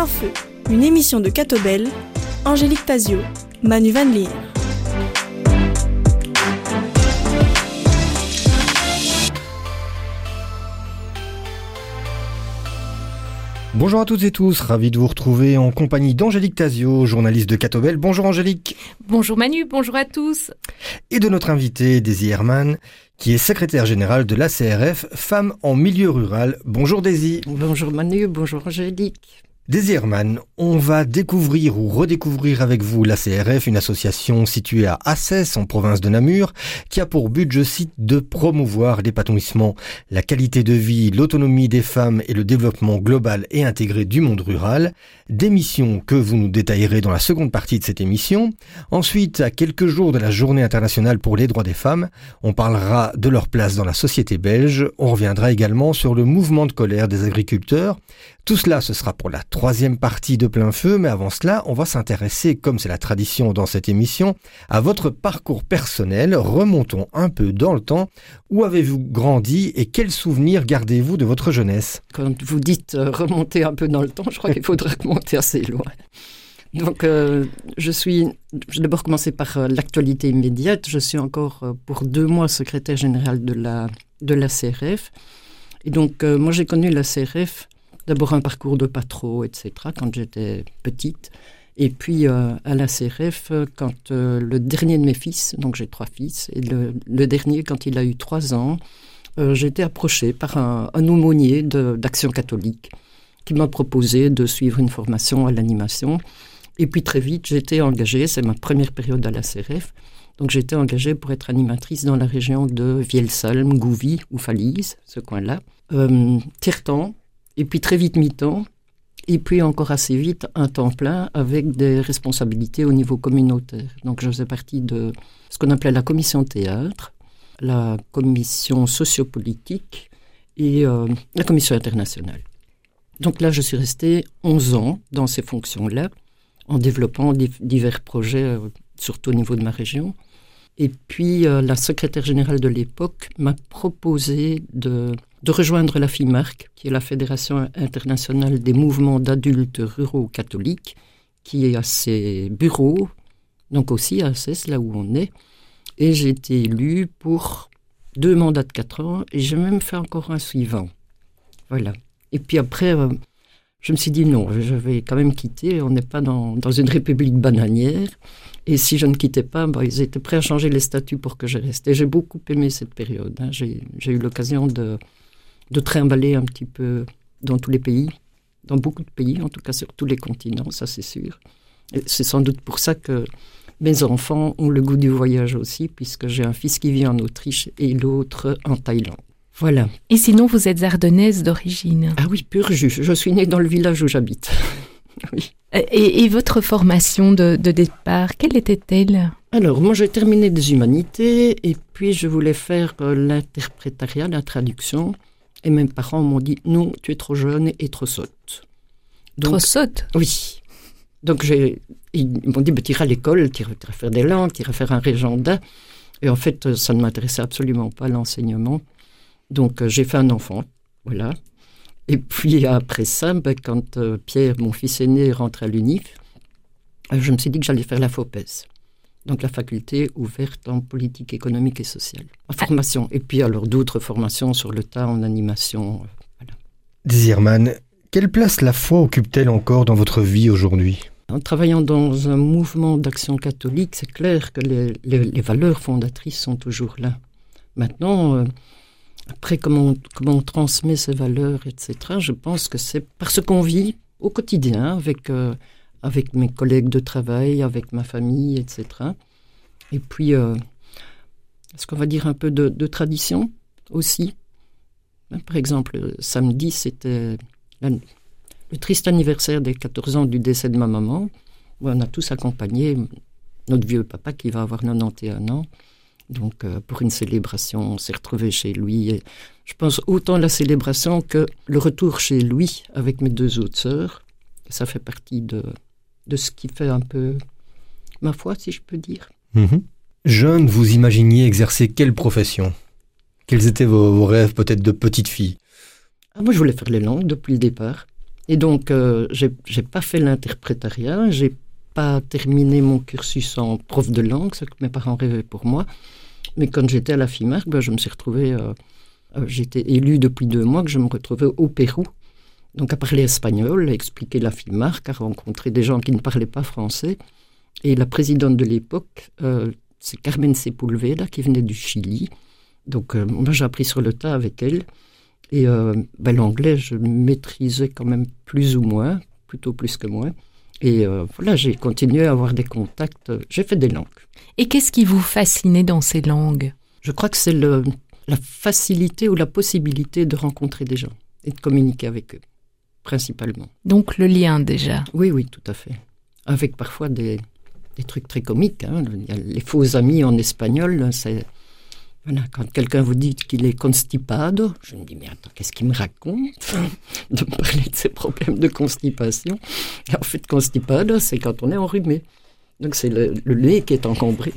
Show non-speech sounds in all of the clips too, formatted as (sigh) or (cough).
Plein Feu, une émission de Catobel, Angélique Tazio, Manu Van Leer. Bonjour à toutes et tous, ravi de vous retrouver en compagnie d'Angélique Tazio, journaliste de Catobel. Bonjour Angélique. Bonjour Manu, bonjour à tous. Et de notre invité, Daisy Herman, qui est secrétaire générale de l'ACRF Femmes en milieu rural. Bonjour Daisy. Bonjour Manu, bonjour Angélique. Désirman, on va découvrir ou redécouvrir avec vous la CRF, une association située à Assès, en province de Namur, qui a pour but, je cite, de promouvoir l'épanouissement, la qualité de vie, l'autonomie des femmes et le développement global et intégré du monde rural, des missions que vous nous détaillerez dans la seconde partie de cette émission. Ensuite, à quelques jours de la journée internationale pour les droits des femmes, on parlera de leur place dans la société belge, on reviendra également sur le mouvement de colère des agriculteurs, tout cela, ce sera pour la troisième partie de plein feu, mais avant cela, on va s'intéresser, comme c'est la tradition dans cette émission, à votre parcours personnel. Remontons un peu dans le temps. Où avez-vous grandi et quels souvenirs gardez-vous de votre jeunesse? Quand vous dites euh, remonter un peu dans le temps, je crois qu'il faudrait (laughs) remonter assez loin. Donc, euh, je suis. Je vais d'abord commencer par euh, l'actualité immédiate. Je suis encore pour deux mois secrétaire général de la, de la CRF. Et donc, moi, j'ai connu la CRF D'abord un parcours de patro, etc., quand j'étais petite. Et puis euh, à la CRF, quand euh, le dernier de mes fils, donc j'ai trois fils, et le, dernier, quand il a eu trois ans, euh, j'ai été approchée par un, aumônier d'Action catholique qui m'a proposé de suivre une formation à l'animation. Et puis très vite, j'ai été engagée, c'est ma première période à la CRF, donc j'ai été engagée pour être animatrice dans la région de Vielsalm, Gouvy ou Falise, ce coin-là. Euh, Tirtan, et puis très vite mi-temps, et puis encore assez vite un temps plein avec des responsabilités au niveau communautaire. Donc je faisais partie de ce qu'on appelait la commission théâtre, la commission sociopolitique et euh, la commission internationale. Donc là, je suis restée 11 ans dans ces fonctions-là, en développant divers projets, euh, surtout au niveau de ma région. Et puis, euh, la secrétaire générale de l'époque m'a proposé de rejoindre la FIMARC, qui est la Fédération internationale des mouvements d'adultes ruraux catholiques, qui a ses bureaux, donc aussi à Assès, là où on est. Et j'ai été élu pour deux mandats de quatre ans, et j'ai même fait encore un suivant. Voilà. Et puis après, euh, je me suis dit non, je vais quand même quitter. On n'est pas dans, une république bananière. Et si je ne quittais pas, bah, ils étaient prêts à changer les statuts pour que je reste. Et j'ai beaucoup aimé cette période. Hein. J'ai eu l'occasion de, de trimballer un petit peu dans tous les pays, dans beaucoup de pays, en tout cas sur tous les continents, ça c'est sûr. C'est sans doute pour ça que mes enfants ont le goût du voyage aussi, puisque j'ai un fils qui vit en Autriche et l'autre en Thaïlande. Voilà. Et sinon, vous êtes ardennaise d'origine Ah oui, pur jus. Je suis née dans le village où j'habite. (laughs) oui. Et, votre formation de, de départ, quelle était-elle? Alors, moi, j'ai terminé des humanités et puis je voulais faire euh, l'interprétariat, la traduction. Et mes parents m'ont dit non, tu es trop jeune et trop sotte. trop sotte? Oui. Donc ils m'ont dit bah, tu iras à l'école, tu iras faire des langues, tu iras faire un régenda. Et en fait, ça ne m'intéressait absolument pas l'enseignement. Donc euh, j'ai fait un enfant, voilà. Et puis après ça, bah, quand euh, Pierre, mon fils aîné, rentre à l'UNIF, euh, je me suis dit que j'allais faire la FOPES donc la faculté ouverte en politique économique et sociale, en formation. Et puis alors d'autres formations sur le tas en animation. Voilà. quelle place la foi occupe-t-elle encore dans votre vie aujourd'hui? En travaillant dans un mouvement d'action catholique, c'est clair que les, valeurs fondatrices sont toujours là. Maintenant, euh, après comment on, comment transmet ces valeurs, etc., je pense que c'est parce qu'on vit au quotidien avec... Euh, avec mes collègues de travail, avec ma famille, etc. Et puis, euh, est-ce qu'on va dire un peu de, tradition aussi? Par exemple, samedi, c'était le triste anniversaire des 14 ans du décès de ma maman. On a tous accompagné notre vieux papa qui va avoir 91 ans. Donc, euh, pour une célébration, on s'est retrouvé chez lui. Et je pense autant la célébration que le retour chez lui avec mes deux autres sœurs. Ça fait partie de, de ce qui fait un peu ma foi, si je peux dire. Mhm. Jeune, vous imaginiez exercer quelle profession? Quels étaient vos, rêves peut-être de petite fille? Ah, Moi, je voulais faire les langues depuis le départ. Et donc, euh, j'ai j'ai pas fait l'interprétariat, j'ai pas terminé mon cursus en prof de langue, ce que mes parents rêvaient pour moi. Mais quand j'étais à la FIMARC, ben, je me suis retrouvée, euh, euh, j'étais élue depuis deux mois, que je me retrouvais au Pérou. Donc à parler espagnol, à expliquer la FIMARC, à rencontrer des gens qui ne parlaient pas français. Et la présidente de l'époque, euh, c'est Carmen Sepulveda, qui venait du Chili. Donc moi j'ai appris sur le tas avec elle. Et ben, l'anglais, je maîtrisais quand même plus ou moins, plutôt plus que moins. Et euh, voilà, j'ai continué à avoir des contacts. J'ai fait des langues. Et qu'est-ce qui vous fascinait dans ces langues? Je crois que c'est le- la facilité ou la possibilité de rencontrer des gens et de communiquer avec eux, principalement. Donc le lien déjà. Oui, oui, tout à fait. Avec parfois des, des trucs très comiques. hein. Il y a les faux amis en espagnol, c'est... Voilà, quand quelqu'un vous dit qu'il est constipado, je me dis, mais attends, qu'est-ce qu'il me raconte (laughs) De me parler de ses problèmes de constipation? Et en fait, constipado, c'est quand on est enrhumé. Donc c'est le, le nez qui est encombré.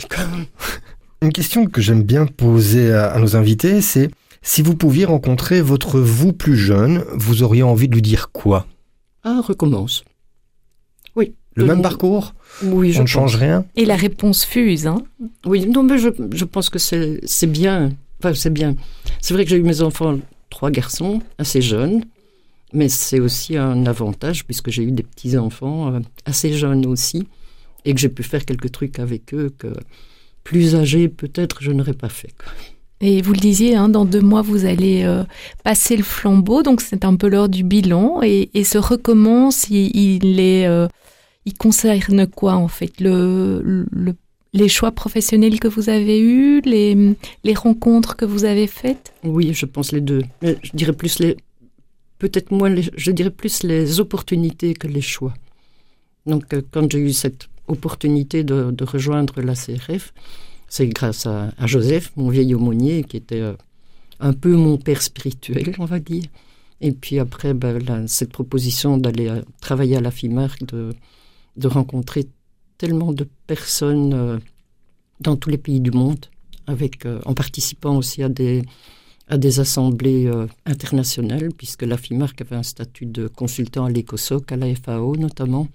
Une question que j'aime bien poser à, à nos invités, c'est si vous pouviez rencontrer votre vous plus jeune, vous auriez envie de lui dire quoi? Ah, recommence. Oui. Le même parcours? Oui, je On ne change rien Et la réponse fuse, hein Oui, non, mais je, je pense que c'est c'est bien. Enfin, c'est bien. C'est vrai que j'ai eu mes enfants, trois garçons, assez jeunes, mais c'est aussi un avantage puisque j'ai eu des petits-enfants euh, assez jeunes aussi et que j'ai pu faire quelques trucs avec eux que plus âgés, peut-être, je n'aurais pas fait. quoi. Et vous le disiez, hein, dans deux mois, vous allez euh, passer le flambeau, donc c'est un peu l'heure du bilan. Et, et ce recommence, il, il est, euh, il concerne quoi en fait? Le, le- Les choix professionnels que vous avez eus, les, rencontres que vous avez faites? Oui, je pense les deux. Je dirais plus les. Peut-être moins les. Je dirais plus les opportunités que les choix. Donc, euh, quand j'ai eu cette opportunité de, rejoindre la CRF, c'est grâce à, Joseph, mon vieil aumônier, qui était euh, un peu mon père spirituel, on va dire. Et puis après, ben, cette proposition d'aller euh, travailler à la FIMARC, de, de rencontrer tellement de personnes euh, dans tous les pays du monde, avec, euh, en participant aussi à des, à des assemblées euh, internationales, puisque la FIMARC avait un statut de consultant à l'ECOSOC, à la FAO notamment,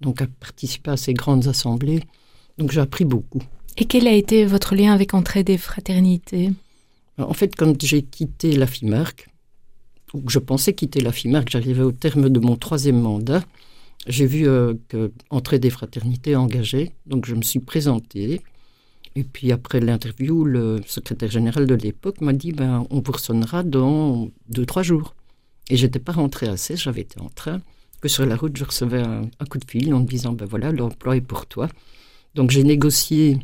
donc à participer à ces grandes assemblées. Donc j'ai appris beaucoup. Et quel a été votre lien avec Entraide et Fraternité? En fait, quand j'ai quitté la FIMARC, ou que je pensais quitter la FIMARC, j'arrivais au terme de mon troisième mandat, j'ai vu euh, que Entraide et Fraternité engageait, donc je me suis présenté. Et puis après l'interview, le secrétaire général de l'époque m'a dit ben, on vous ressonnera dans deux, trois jours. Et j'étais pas rentré à 16, j'avais été en train, que sur la route, je recevais un, un coup de fil en me disant ben voilà, l'emploi est pour toi. Donc j'ai négocié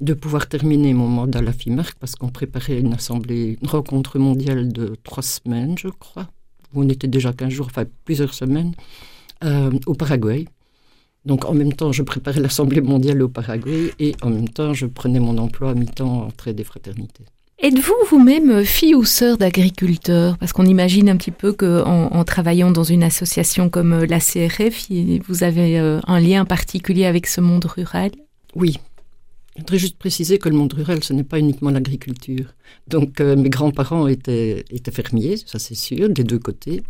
de pouvoir terminer mon mandat à la FIMARC parce qu'on préparait une assemblée, une rencontre mondiale de trois semaines, je crois. On était déjà 15 jours, enfin plusieurs semaines, euh, au Paraguay. Donc en même temps, je préparais (laughs) l'assemblée mondiale au Paraguay et en même temps, je prenais mon emploi à mi-temps en trait des fraternités. Êtes-vous vous-même fille ou sœur d'agriculteur Parce qu'on imagine un petit peu qu'en en travaillant dans une association comme euh, la CRF, vous avez euh, un lien particulier avec ce monde rural? Oui. Je voudrais juste préciser que le monde rural, ce n'est pas uniquement l'agriculture. Donc, euh, mes grands-parents étaient, étaient fermiers, ça c'est sûr, des deux côtés.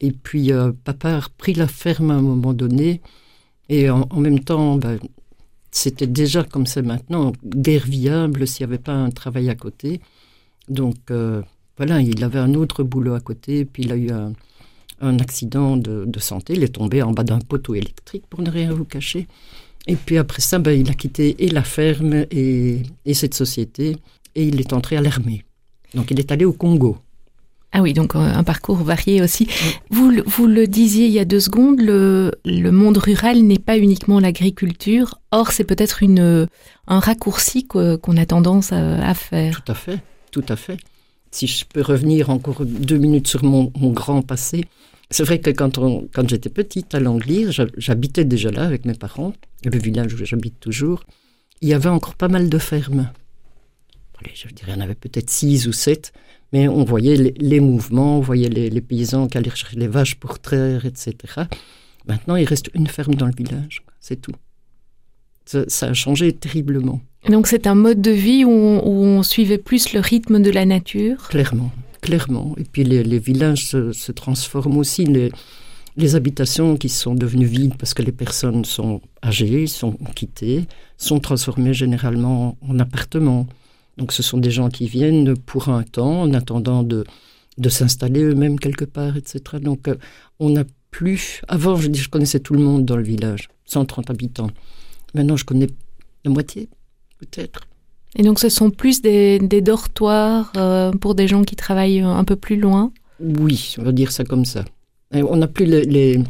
Et puis, euh, papa a repris la ferme à un moment donné. Et en, même temps, ben, c'était déjà comme c'est maintenant, guère viable s'il n'y avait pas un travail à côté. Donc, euh, voilà, il avait un autre boulot à côté. Puis, il a eu un, accident de, santé. Il est tombé en bas d'un poteau électrique, pour ne rien vous cacher. Et puis après ça, ben, il a quitté et la ferme et, et cette société et il est entré à l'armée. Donc il est allé au Congo. Ah oui, donc euh, un parcours varié aussi. Vous, le- vous le disiez il y a deux secondes, le, le monde rural n'est pas uniquement l'agriculture. Or, c'est peut-être une euh, un raccourci qu'on a tendance à, à faire. Tout à fait, tout à fait. Si je peux revenir encore deux minutes sur mon, mon grand passé, c'est vrai que quand, on- quand j'étais petite à Langlise, j'ha- j'habitais déjà là avec mes parents, le village où j'habite toujours. Il y avait encore pas mal de fermes. Je dirais, il y en avait peut-être six ou sept, mais on voyait les, les mouvements, on voyait les, les paysans qui allaient chercher les vaches pour traire, etc. Maintenant, il reste une ferme dans le village, c'est tout. Ça, ça a changé terriblement. Donc, c'est un mode de vie où on, où on suivait plus le rythme de la nature? Clairement, clairement. Et puis les, les villages se, se transforment aussi. Les, les habitations qui sont devenues vides parce que les personnes sont âgées, sont quittées, sont transformées généralement en appartements. Donc ce sont des gens qui viennent pour un temps en attendant de, de s'installer eux-mêmes quelque part, etc. Donc euh, on n'a plus... Avant, je, dis, je connaissais tout le monde dans le village, 130 habitants. Maintenant, je connais la moitié, peut-être. Et donc ce sont plus des, des dortoirs euh, pour des gens qui travaillent un peu plus loin? Oui, on va dire ça comme ça. Et on n'a plus les, les,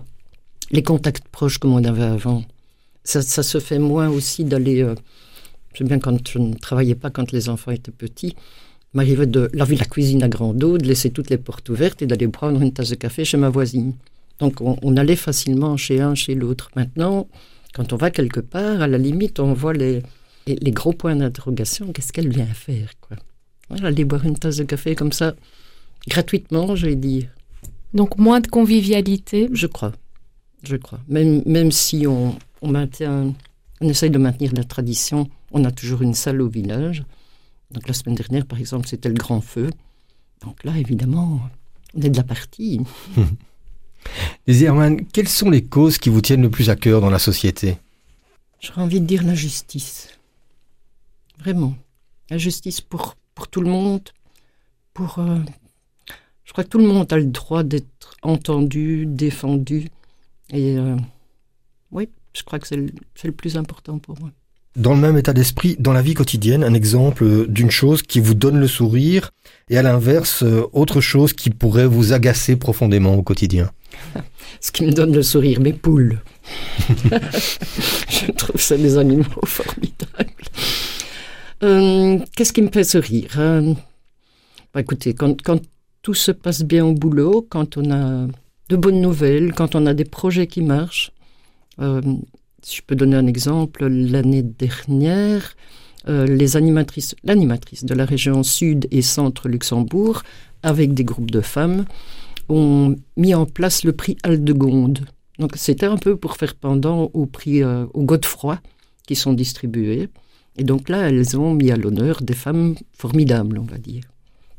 les, contacts proches comme on avait avant. Ça, ça se fait moins aussi d'aller... Euh, je sais bien quand je ne travaillais pas quand les enfants étaient petits, m'arrivait de laver la cuisine à grande eau, de laisser toutes les portes ouvertes et d'aller prendre une tasse de café chez ma voisine. Donc on, on allait facilement chez un, chez l'autre. Maintenant, quand on va quelque part, à la limite, on voit les, les, les gros points d'interrogation. Qu'est-ce qu'elle vient faire quoi? Voilà, Aller boire une tasse de café comme ça, gratuitement, je vais dire. Donc moins de convivialité Je crois. Je crois. Même, même si on, on maintient, on essaye de maintenir la tradition, on a toujours une salle au village. Donc la semaine dernière, par exemple, c'était le grand feu. Donc là, évidemment, on est de la partie. (laughs) Les Herman, quelles sont les causes qui vous tiennent le plus à cœur dans la société? J'aurais envie de dire la justice. Vraiment. La justice pour, pour tout le monde. Pour, euh, je crois que tout le monde a le droit d'être entendu, défendu. Et euh, oui, je crois que c'est le, le plus important pour moi. Dans le même état d'esprit, dans la vie quotidienne, un exemple d'une chose qui vous donne le sourire et à l'inverse, autre chose qui pourrait vous agacer profondément au quotidien. (laughs) Ce qui me donne le sourire, mes poules. (laughs) Je trouve ça des animaux (laughs) formidables. Euh, Qu'est-ce qui me fait sourire euh, bah, Écoutez, quand, tout se passe bien au boulot, quand on a de bonnes nouvelles, quand on a des projets qui marchent, euh, je peux donner un exemple, l'année dernière, euh, les animatrices, l'animatrice de la région sud et centre Luxembourg, avec des groupes de femmes, ont mis en place le prix Aldegonde. Donc c'était un peu pour faire pendant au prix euh, au Godefroy qui sont distribués. Et donc là, elles ont mis à l'honneur des femmes formidables, on va dire.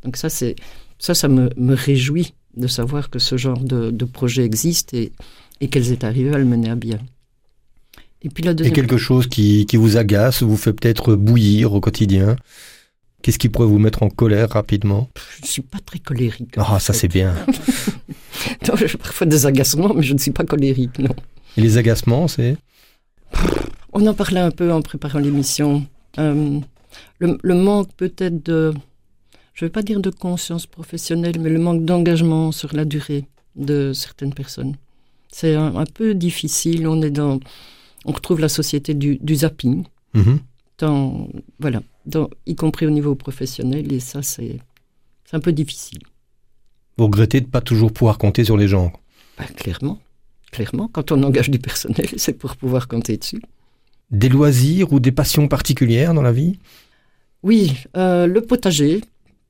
Donc ça, ça, me, réjouit de savoir que ce genre de, de projet existe et, et qu'elles aient arrivé à le mener à bien. Et puis la deuxième... Et quelque chose qui, qui vous agace, vous fait peut-être bouillir au quotidien Qu'est-ce qui pourrait vous mettre en colère rapidement? Je ne suis pas très colérique. Ah, oh, ça c'est bien. (laughs) non, j'ai parfois des agacements, mais je ne suis pas colérique, non. Et les agacements, c'est? On en parlait un peu en préparant l'émission. Euh, le, le, manque peut-être de, je ne veux pas dire de conscience professionnelle, mais le manque d'engagement sur la durée de certaines personnes. C'est un, un, peu difficile. On est dans, on retrouve la société du, du zapping. Dans, voilà, dans, y compris au niveau professionnel, et ça, c'est un peu difficile. Vous regrettez de ne pas toujours pouvoir compter sur les gens? Ben, Clairement. Clairement, quand on engage du personnel, (laughs) c'est pour pouvoir compter dessus. Des loisirs ou des passions particulières dans la vie? Oui, euh, le potager,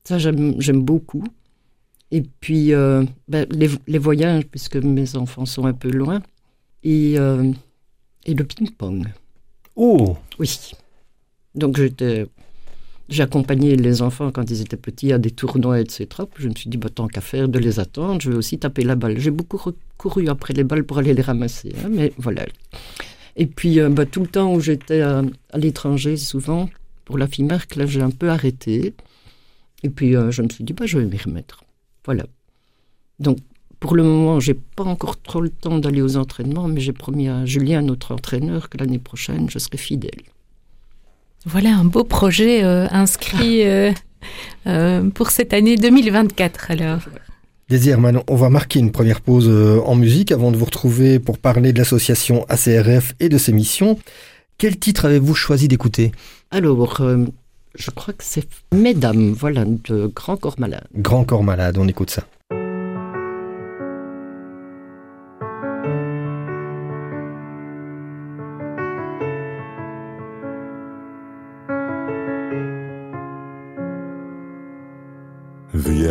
ça j'aime beaucoup. Et puis euh, ben, les, les, voyages, puisque mes enfants sont un peu loin. Et, euh, et le ping-pong. Oh Oui. Donc accompagné les enfants quand ils étaient petits à des tournois, etc. Je me suis dit, bah, tant qu'à faire de les attendre, je vais aussi taper la balle. J'ai beaucoup couru après les balles pour aller les ramasser, hein, mais voilà. Et puis, euh, bah, tout le temps où j'étais à, à l'étranger, souvent, pour la FIMARC, là, j'ai un peu arrêté. Et puis, euh, je me suis dit, bah, je vais m'y remettre. Voilà. Donc, pour le moment, j'ai pas encore trop le temps d'aller aux entraînements, mais j'ai promis à Julien, notre entraîneur, que l'année prochaine, je serai fidèle. Voilà un beau projet euh, inscrit (laughs) euh, euh, pour cette année 2024 alors. Désir, maintenant, on va marquer une première pause euh, en musique avant de vous retrouver pour parler de l'association ACRF et de ses missions. Quel titre avez-vous choisi d'écouter? Alors, euh, je crois que c'est Mesdames, voilà, de Grand Corps Malade. Grand Corps Malade, on écoute ça.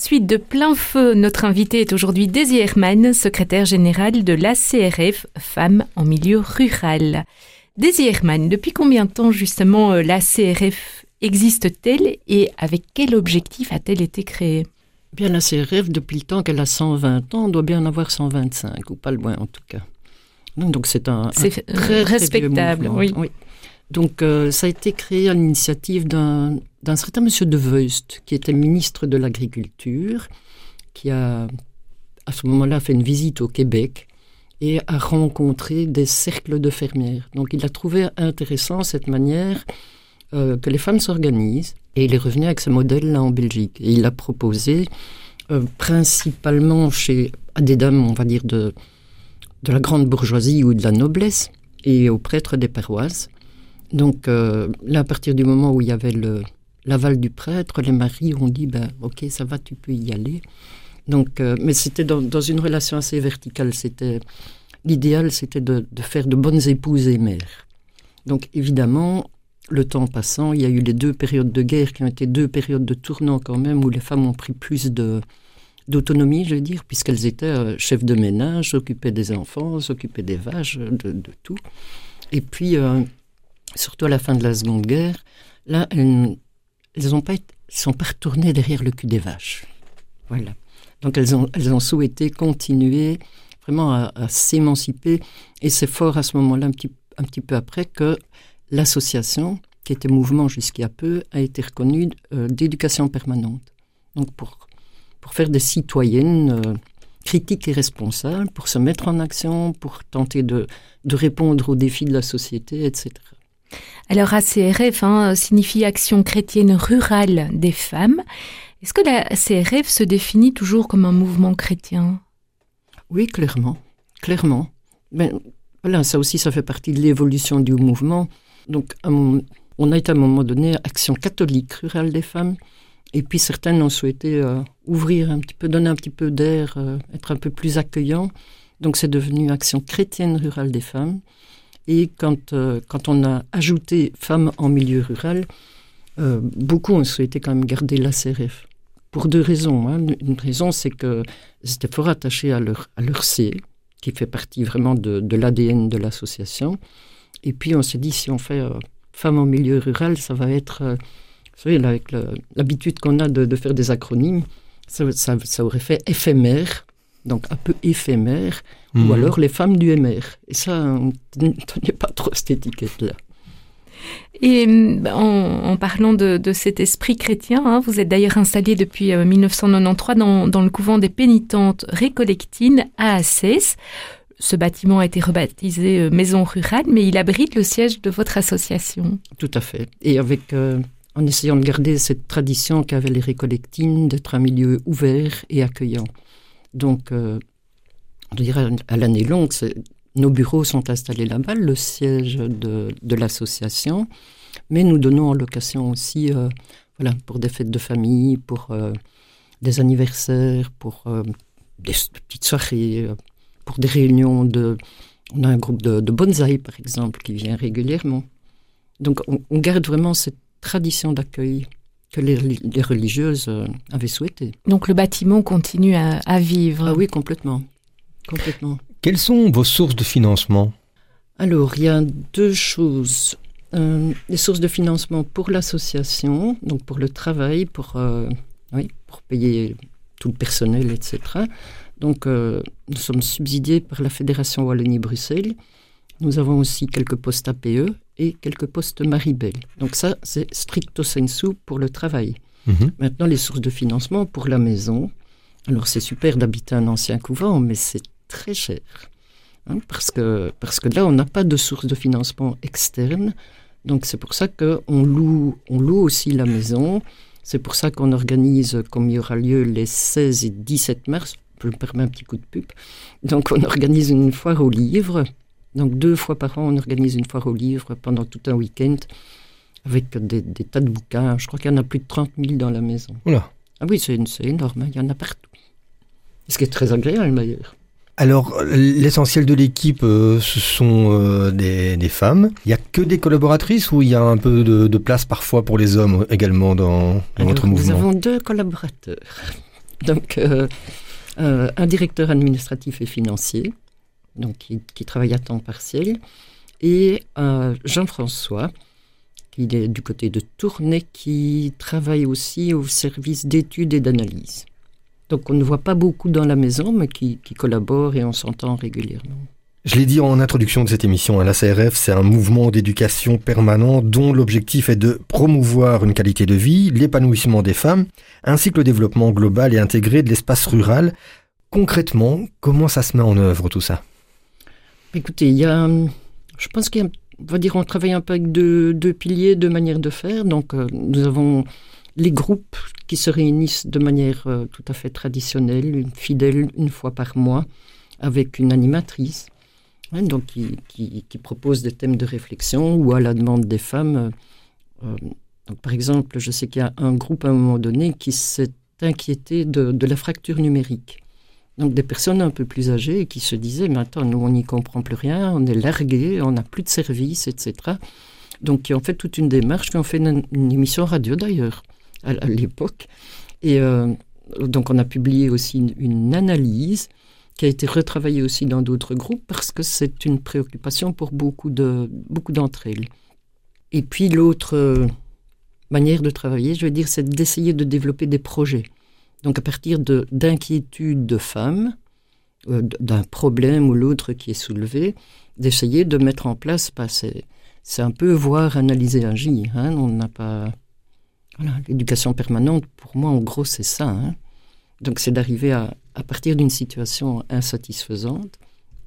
Suite de plein feu, notre invité est aujourd'hui Daisy Herman, secrétaire générale de l'ACRF Femmes en milieu rural. Daisy Herman, depuis combien de temps justement euh, l'ACRF existe-t-elle et avec quel objectif a-t-elle été créée? Bien, la CRF, depuis le temps qu'elle a 120 ans, doit bien en avoir 125, ou pas loin en tout cas. Donc c'est un, un très, respectable, oui. Donc euh, ça a été créé à l'initiative d'un d'un certain monsieur De Veust, qui était ministre de l'Agriculture, qui a à ce moment-là fait une visite au Québec et a rencontré des cercles de fermières. Donc il a trouvé intéressant cette manière euh, que les femmes s'organisent et il est revenu avec ce modèle-là en Belgique. Et il a proposé euh, principalement chez à des dames, on va dire, de, de la grande bourgeoisie ou de la noblesse et aux prêtres des paroisses. Donc euh, là, à partir du moment où il y avait le, l'aval du prêtre, les maris ont dit, ben, ok, ça va, tu peux y aller. Donc, euh, mais c'était dans, une relation assez verticale. C'était l'idéal, c'était de, faire de bonnes épouses et mères. Donc, évidemment, le temps passant, il y a eu les deux périodes de guerre qui ont été deux périodes de tournant quand même, où les femmes ont pris plus de d'autonomie, je veux dire, puisqu'elles étaient euh, chefs de ménage, s'occupaient des enfants, s'occupaient des vaches, de, de, tout. Et puis, euh, surtout à la fin de la Seconde Guerre, là, elles, elles pas sont pas retournées derrière le cul des vaches. Voilà. Donc elles ont, souhaité continuer vraiment à, s'émanciper. Et c'est fort à ce moment-là, un petit, peu après, que l'association, qui était mouvement jusqu'à peu, a été reconnue euh, d'éducation permanente. Donc pour, faire des citoyennes euh, critiques et responsables, pour se mettre en action, pour tenter de répondre aux défis de la société, etc. Alors ACRF hein, signifie Action chrétienne rurale des femmes. Est-ce que la CRF se définit toujours comme un mouvement chrétien? Oui, clairement, clairement. Ben, voilà, ça aussi, ça fait partie de l'évolution du mouvement. Donc, on a été à un moment donné Action catholique rurale des femmes, et puis certaines ont souhaité euh, ouvrir un petit peu, donner un petit peu d'air, euh, être un peu plus accueillant. Donc, c'est devenu Action chrétienne rurale des femmes. Et quand, euh, quand on a ajouté femmes en milieu rural, euh, beaucoup ont souhaité quand même garder la CRF. Pour deux raisons. Hein. Une raison, c'est que étaient fort attachés à leur, à leur C, qui fait partie vraiment de, de l'ADN de l'association. Et puis on s'est dit, si on fait femme en milieu rural, ça va être, vous savez, avec l'habitude qu'on a de, faire des acronymes, ça, ça, aurait fait éphémère, donc un peu éphémère, ou Mhm. alors les femmes du MR. Et ça, on (laughs) ne tenait pas trop cette étiquette-là. Et euh, en, en parlant de, de cet esprit chrétien, hein, vous êtes d'ailleurs installé depuis euh, 1993 dans, dans le couvent des pénitentes récollectines à Assès. Ce bâtiment a été rebaptisé euh, Maison Rurale, mais il abrite le siège de votre association. Tout à fait. Et avec, euh, en essayant de garder cette tradition qu'avaient les récollectines d'être un milieu ouvert et accueillant. Donc, euh, on dirait à l'année longue, nos bureaux sont installés là-bas, le siège de, l'association, mais nous donnons en location aussi, euh, voilà, pour des fêtes de famille, pour euh, des anniversaires, pour euh, des, petites soirées, pour des réunions de. On a un groupe de, de par exemple, qui vient régulièrement. Donc, on, on garde vraiment cette tradition d'accueil que les, les religieuses euh, avaient souhaité. Donc le bâtiment continue à, à vivre. Ah oui, complètement. Complètement. Quelles sont vos sources de financement? Alors, il y a deux choses. Euh, les sources de financement pour l'association, donc pour le travail, pour, euh, oui, pour payer tout le personnel, etc. Donc, euh, nous sommes subsidiés par la Fédération Wallonie-Bruxelles. Nous avons aussi quelques postes APE et quelques postes Maribel. Donc ça, c'est stricto sensu pour le travail. Mhm. Maintenant, les sources de financement pour la maison. Alors, c'est super d'habiter un ancien couvent, mais c'est très cher. Hein, parce, que, parce que là, on n'a pas de source de financement externe. Donc, c'est pour ça qu'on loue, on loue aussi la maison. C'est pour ça qu'on organise, comme il y aura lieu les 16 et 17 mars, je me permets un petit coup de pub. Donc, on organise une foire aux livres. Donc, deux fois par an, on organise une foire aux livres pendant tout un week-end avec des, des tas de bouquins. Je crois qu'il y en a plus de 30 000 dans la maison. Oula. Ah oui, c'est énorme, hein, il y en a partout. Ce qui est très agréable d'ailleurs. Alors, l'essentiel de l'équipe, euh, ce sont euh, des, des femmes. Il y a que des collaboratrices ou il y a un peu de, de place parfois pour les hommes également dans, dans Alors, votre nous mouvement avons deux collaborateurs. (laughs) Donc, euh, un directeur administratif et financier, donc qui, travaille à temps partiel, et euh, Jean-François, qui est du côté de Tournai, qui travaille aussi au service d'études et d'analyse. Donc, on ne voit pas beaucoup dans la maison, mais qui, qui collabore et on s'entend régulièrement. Je l'ai dit en introduction de cette émission, hein, la CRF, c'est un mouvement d'éducation permanent dont l'objectif est de promouvoir une qualité de vie, l'épanouissement des femmes, ainsi que le développement global et intégré de l'espace rural. Concrètement, comment ça se met en œuvre tout ça? Écoutez, il y a, hum, je pense qu'il va dire, on travaille un peu avec deux, piliers, deux manières de faire. Donc, euh, nous avons les groupes qui se réunissent de manière euh, tout à fait traditionnelle, une fidèle, une fois par mois, avec une animatrice, hein, donc qui, propose des thèmes de réflexion ou à la demande des femmes. euh, par exemple, je sais qu'il y a un groupe à un moment donné qui s'est inquiété de la fracture numérique. Donc des personnes un peu plus âgées qui se disaient, mais attends, nous on n'y comprend plus rien, on est largué, on n'a plus de service, etc. Donc qui ont fait toute une démarche, qui ont fait une, émission radio d'ailleurs à, à l'époque. Et euh, donc on a publié aussi une, une analyse qui a été retravaillée aussi dans d'autres groupes parce que c'est une préoccupation pour beaucoup de beaucoup d'entre elles. Et puis l'autre euh, manière de travailler, je veux dire, c'est d'essayer de développer des projets. Donc à partir de- d'inquiétudes de femmes, euh, d'un problème ou l'autre qui est soulevé, d'essayer de mettre en place, bah, c'est un peu voir, analyser, agir. Hein, on n'a pas... L'éducation permanente, pour moi, en gros, c'est ça. hein. Donc c'est d'arriver à partir d'une situation insatisfaisante,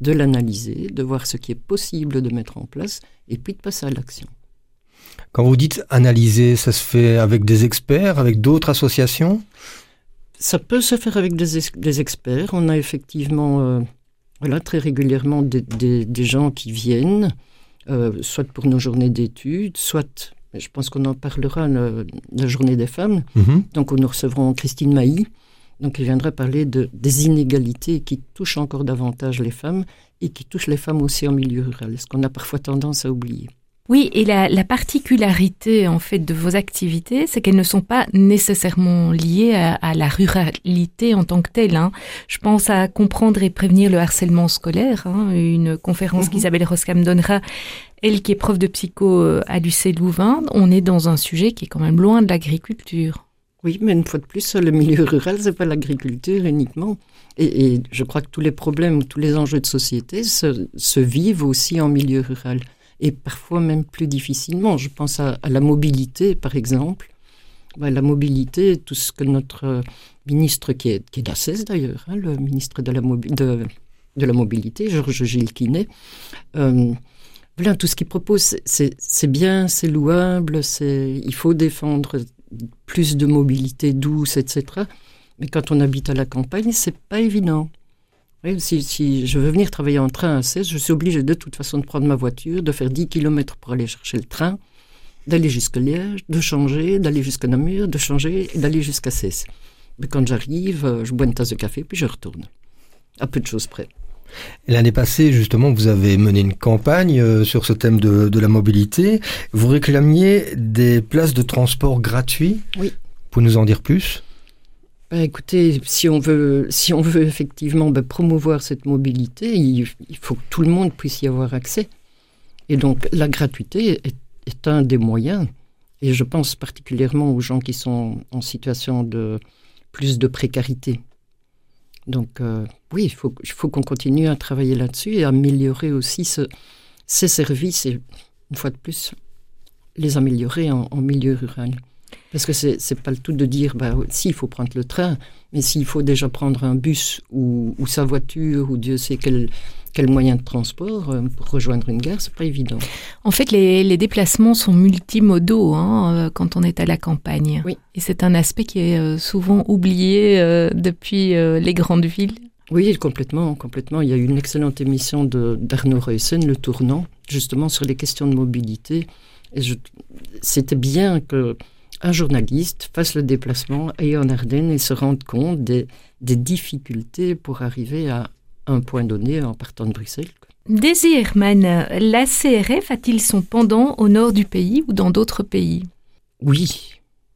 de l'analyser, de voir ce qui est possible de mettre en place, et puis de passer à l'action. Quand vous dites analyser, ça se fait avec des experts, avec d'autres associations? Ça peut se faire avec des, ex- des experts. On a effectivement, euh, voilà, très régulièrement des, des- des gens qui viennent, euh, soit pour nos journées d'études, soit, je pense qu'on en parlera, le- la journée des femmes. Mhm. Donc, nous recevrons Christine Mailly, donc qui viendra parler de, des inégalités qui touchent encore davantage les femmes et qui touchent les femmes aussi en milieu rural, ce qu'on a parfois tendance à oublier. Oui, et la, particularité en fait de vos activités, c'est qu'elles ne sont pas nécessairement liées à, la ruralité en tant que telle. Hein. Je pense à comprendre et prévenir le harcèlement scolaire, hein, une conférence mhm. qu'Isabelle Roscam donnera, elle qui est prof de psycho euh, à l'UC Louvain. On est dans un sujet qui est quand même loin de l'agriculture. Oui, mais une fois de plus, le milieu rural, c'est pas l'agriculture uniquement. Et, je crois que tous les problèmes, tous les enjeux de société se vivent aussi en milieu rural et parfois même plus difficilement. Je pense à, la mobilité, par exemple. Ben, la mobilité, tout ce que notre ministre, qui est, qui est d'ailleurs, hein, le ministre de la, mobilité, Georges Gilles Quinet, euh, tout ce qu'il propose, c'est bien, c'est louable, il faut défendre plus de mobilité douce, etc. Mais quand on habite à la campagne, c'est pas évident si, je veux venir travailler en train à 16, je suis obligé de toute façon de prendre ma voiture, de faire 10 km pour aller chercher le train, d'aller jusqu'à Liège, de changer, d'aller jusqu'à Namur, de changer et d'aller jusqu'à 16. Mais quand j'arrive, euh, je bois une tasse de café puis je retourne. À peu de choses près. L'année passée, justement, vous avez mené une campagne euh, sur ce thème de, de, la mobilité. Vous réclamiez des places de transport gratuits. Oui. Pour nous en dire plus? Écoutez, si on veut, si on veut effectivement bah, promouvoir cette mobilité, il, faut que tout le monde puisse y avoir accès. Et donc la gratuité est, un des moyens. Et je pense particulièrement aux gens qui sont en situation de plus de précarité. Donc euh, oui, il faut, faut qu'on continue à travailler là-dessus et améliorer aussi ces services et une fois de plus les améliorer en milieu rural. Parce que c'est n'est pas le tout de dire, bah, si, il faut prendre le train, mais s'il faut déjà prendre un bus ou, sa voiture ou Dieu sait quel, quel moyen de transport euh, pour rejoindre une gare, c'est pas évident. En fait, les, déplacements sont multimodaux hein, euh, quand on est à la campagne. Oui. Et c'est un aspect qui est euh, souvent oublié depuis les grandes villes. Oui, complètement, complètement. Il y a eu une excellente émission d'Arnaud Reusen, Le Tournant, justement sur les questions de mobilité. Et c'était bien que un journaliste fasse le déplacement et en Ardennes et se rende compte des, difficultés pour arriver à un point donné en partant de Bruxelles. Daisy Herman, la CRF a-t-il son pendant au nord du pays ou dans d'autres pays? Oui,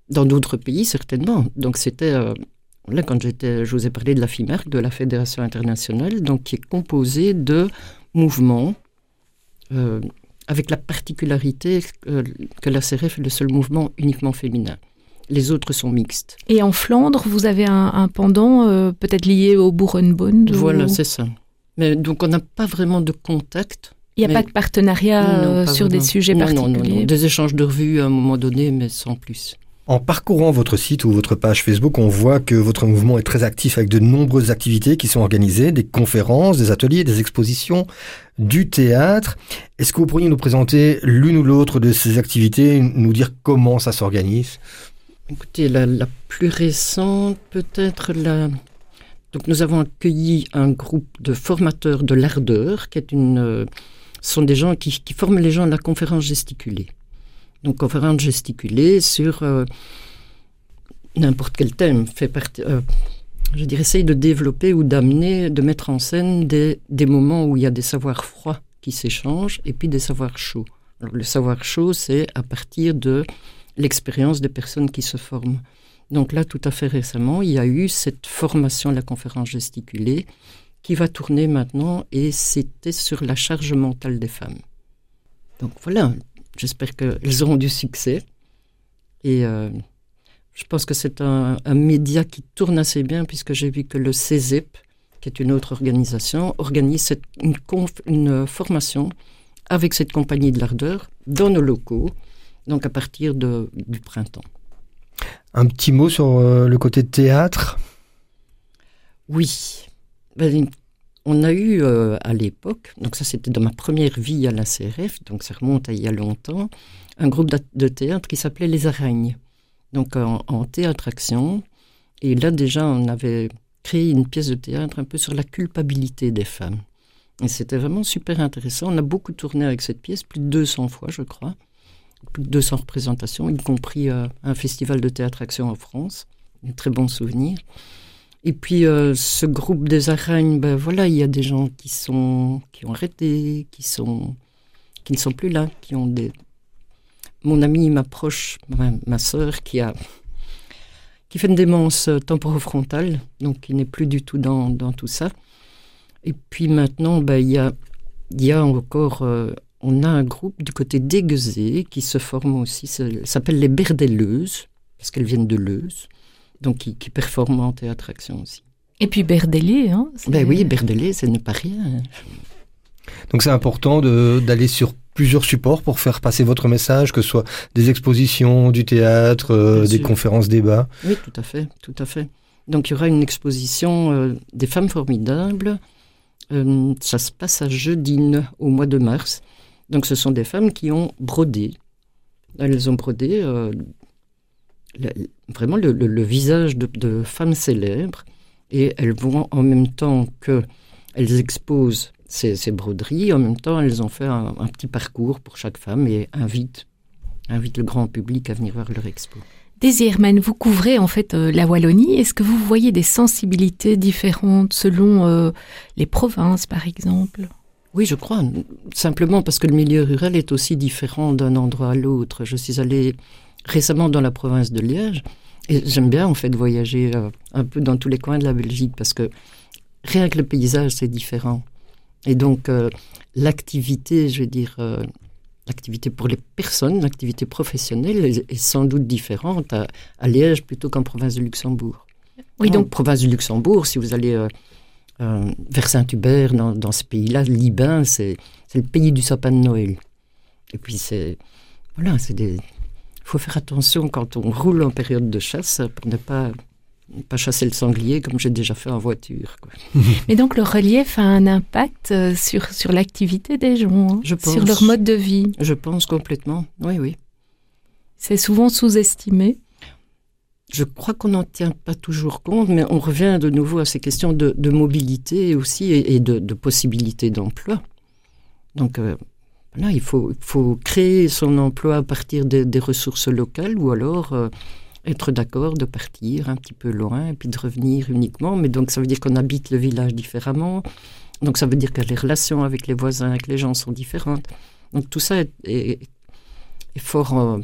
dans d'autres pays certainement. Donc c'était euh, là quand j'étais, je vous ai parlé de la FIMERC, de la Fédération internationale, donc qui est composée de mouvements euh, avec la particularité que, la CRF est le seul mouvement uniquement féminin. Les autres sont mixtes. Et en Flandre, vous avez un, pendant euh, peut-être lié au Boerenbond Voilà, c'est ça. Mais donc on n'a pas vraiment de contact. Il n'y a pas de partenariat euh, sur des sujets particuliers non, non, Des échanges de revues à un moment donné, mais sans plus. En parcourant votre site ou votre page Facebook, on voit que votre mouvement est très actif avec de nombreuses activités qui sont organisées, des conférences, des ateliers, des expositions, du théâtre. Est-ce que vous pourriez nous présenter l'une ou l'autre de ces activités, nous dire comment ça s'organise? Écoutez, la, plus récente, peut-être la... Donc nous avons accueilli un groupe de formateurs de l'ardeur, qui est une... Euh, sont des gens qui, qui forment les gens à la conférence gesticulée donc conférence gesticulée sur euh, n'importe quel thème, fait partie, euh, je dirais, essaye de développer ou d'amener, de mettre en scène des, des, moments où il y a des savoirs froids qui s'échangent et puis des savoirs chauds. le savoir chaud, c'est à partir de l'expérience des personnes qui se forment. Donc là, tout à fait récemment, il y a eu cette formation à la conférence gesticulée qui va tourner maintenant et c'était sur la charge mentale des femmes. Donc voilà, J'espère qu'elles auront du succès. Et euh, je pense que c'est un, média qui tourne assez bien puisque j'ai vu que le CESEP, qui est une autre organisation, organise une, une, formation avec cette compagnie de l'ardeur dans nos locaux, donc à partir de, du printemps. Un petit mot sur euh, le côté théâtre? Oui. Ben, on a eu euh, à l'époque, donc ça c'était dans ma première vie à la CRF, donc ça remonte à il y a longtemps, un groupe de théâtre qui s'appelait Les Aragnes, donc en, théâtre-action. Et là déjà on avait créé une pièce de théâtre un peu sur la culpabilité des femmes. Et c'était vraiment super intéressant. On a beaucoup tourné avec cette pièce, plus de 200 fois je crois, plus de 200 représentations, y compris euh, un festival de théâtre-action en France. Un très bon souvenir. Et puis euh, ce groupe des aragnes, ben voilà, il y a des gens qui sont qui ont arrêté, qui sont qui ne sont plus là, qui ont des... Mon ami m'approche, ma, ma sœur, qui a qui fait une démence temporofrontale, donc qui n'est plus du tout dans, dans, tout ça. Et puis maintenant, ben, il y, a, y a encore, euh, on a un groupe du côté d'Aiguezé qui se forme aussi, s'appelle les Berdelleuses, parce qu'elles viennent de Leuze, donc qui, qui performent en théâtre-action aussi. Et puis Berdelé, hein Ben oui, Berdelé, ce n'est pas rien. Donc c'est important d'aller sur plusieurs supports pour faire passer votre message, que ce soit des expositions, du théâtre, euh, des conférences, débats. Oui, tout à fait, tout à fait. Donc il y aura une exposition euh, des femmes formidables. Euh, ça se passe à Jeudine au mois de mars. Donc ce sont des femmes qui ont brodé. Elles ont brodé le, vraiment le, le, le visage de, de, femmes célèbres et elles vont en même temps que elles exposent ces, ces, broderies, en même temps elles ont fait un, un, petit parcours pour chaque femme et invitent, invitent le grand public à venir voir leur expo. Désirman, vous couvrez en fait euh, la Wallonie. Est-ce que vous voyez des sensibilités différentes selon euh, les provinces, par exemple? Oui, je crois. Simplement parce que le milieu rural est aussi différent d'un endroit à l'autre. Je suis allée récemment dans la province de Liège et j'aime bien en fait voyager euh, un peu dans tous les coins de la Belgique parce que rien que le paysage c'est différent. Et donc euh, l'activité, je veux dire, euh, l'activité pour les personnes, l'activité professionnelle est, est, sans doute différente à, à Liège plutôt qu'en province de Luxembourg. Oui, donc en province du Luxembourg, si vous allez vers Saint-Hubert, dans, dans, ce pays-là, Libin, c'est le pays du sapin de Noël. Et puis c'est voilà, c'est des. Il faut faire attention quand on roule en période de chasse pour ne pas pas chasser le sanglier comme j'ai déjà fait en voiture. Quoi. (laughs) Mais donc le relief a un impact euh, sur, sur l'activité des gens, hein, Je pense, sur leur mode de vie. Je pense complètement, oui, oui. C'est souvent sous-estimé. Je crois qu'on n'en tient pas toujours compte, mais on revient de nouveau à ces questions de, de mobilité aussi et, et de, de possibilités d'emploi. Donc euh, voilà, il faut, faut créer son emploi à partir de, des ressources locales ou alors euh, être d'accord de partir un petit peu loin et puis de revenir uniquement. Mais donc ça veut dire qu'on habite le village différemment. Donc ça veut dire que les relations avec les voisins, avec les gens sont différentes. Donc tout ça est, est, est fort euh,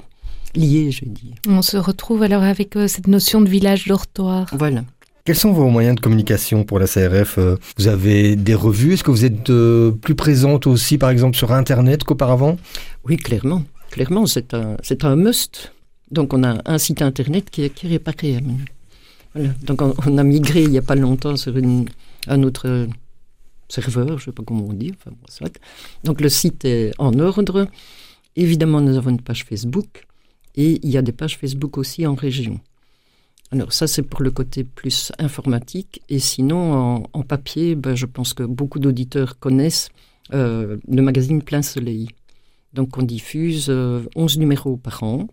lié, je dis. On se retrouve alors avec euh, cette notion de village dortoir. Voilà. Quels sont vos moyens de communication pour la CRF Vous avez des revues Est-ce que vous êtes euh, plus présente aussi, par exemple, sur Internet qu'auparavant? Oui, clairement. Clairement, c'est un, un must. Donc, on a un site Internet qui est, réparé. Voilà. Donc, on, a migré il n'y a pas longtemps sur une, un autre serveur, je ne sais pas comment on dit. Enfin, soit. Donc, le site est en ordre. Évidemment, nous avons une page Facebook. Et il y a des pages Facebook aussi en région. Alors ça, c'est pour le côté plus informatique. Et sinon, en, en papier, ben, je pense que beaucoup d'auditeurs connaissent euh, le magazine Plein Soleil. Donc on diffuse euh, 11 numéros par an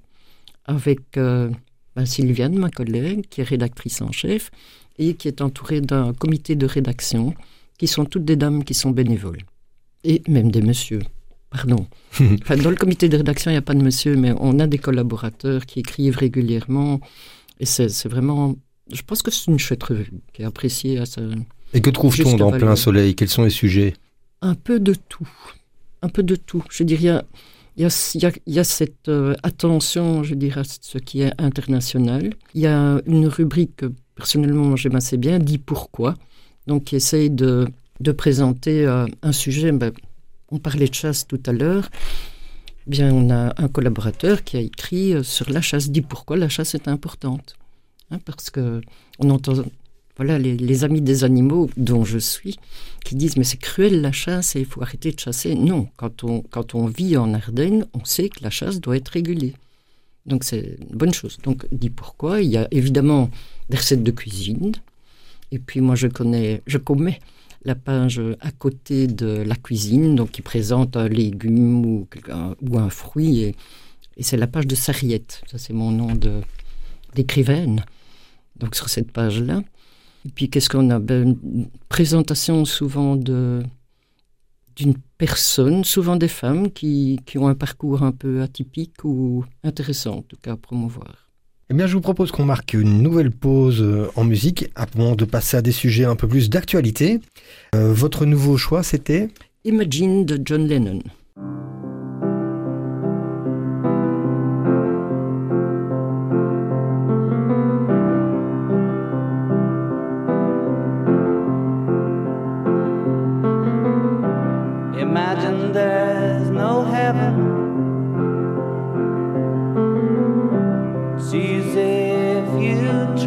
avec euh, ben, Sylviane, ma collègue, qui est rédactrice en chef et qui est entourée d'un comité de rédaction qui sont toutes des dames qui sont bénévoles. Et même des messieurs. Pardon. (laughs) enfin, dans le comité de rédaction, il n'y a pas de monsieur, mais on a des collaborateurs qui écrivent régulièrement. Et c'est vraiment. Je pense que c'est une chouette revue qui est appréciée à sa. Et que trouve-t-on dans Plein Soleil? Quels sont les sujets? Un peu de tout. Un peu de tout. Je dirais, il y a, il y a, il y a cette euh, attention, je dirais, à ce qui est international. Il y a une rubrique que personnellement j'aime assez bien, dit pourquoi. Donc, qui essaye de, de présenter euh, un sujet. Ben, on parlait de chasse tout à l'heure. Bien, on a un collaborateur qui a écrit euh, sur la chasse, dit pourquoi la chasse est importante. Hein, parce que on entend voilà, les, amis des animaux dont je suis qui disent mais c'est cruel la chasse et il faut arrêter de chasser. Non, quand on, quand on vit en Ardennes, on sait que la chasse doit être régulée. Donc c'est une bonne chose. Donc dit pourquoi. Il y a évidemment des recettes de cuisine. Et puis moi je connais, je commets la page à côté de la cuisine, donc qui présente un légume ou, un, fruit, et, c'est la page de Sarriette, ça c'est mon nom d'écrivaine, donc sur cette page-là. Et puis qu'est-ce qu'on a? Ben, Une présentation souvent d'une personne, souvent des femmes, qui, qui ont un parcours un peu atypique ou intéressant, en tout cas à promouvoir. Eh bien, je vous propose qu'on marque une nouvelle pause en musique avant de passer à des sujets un peu plus d'actualité. Euh, votre nouveau choix, c'était? Imagine de John Lennon.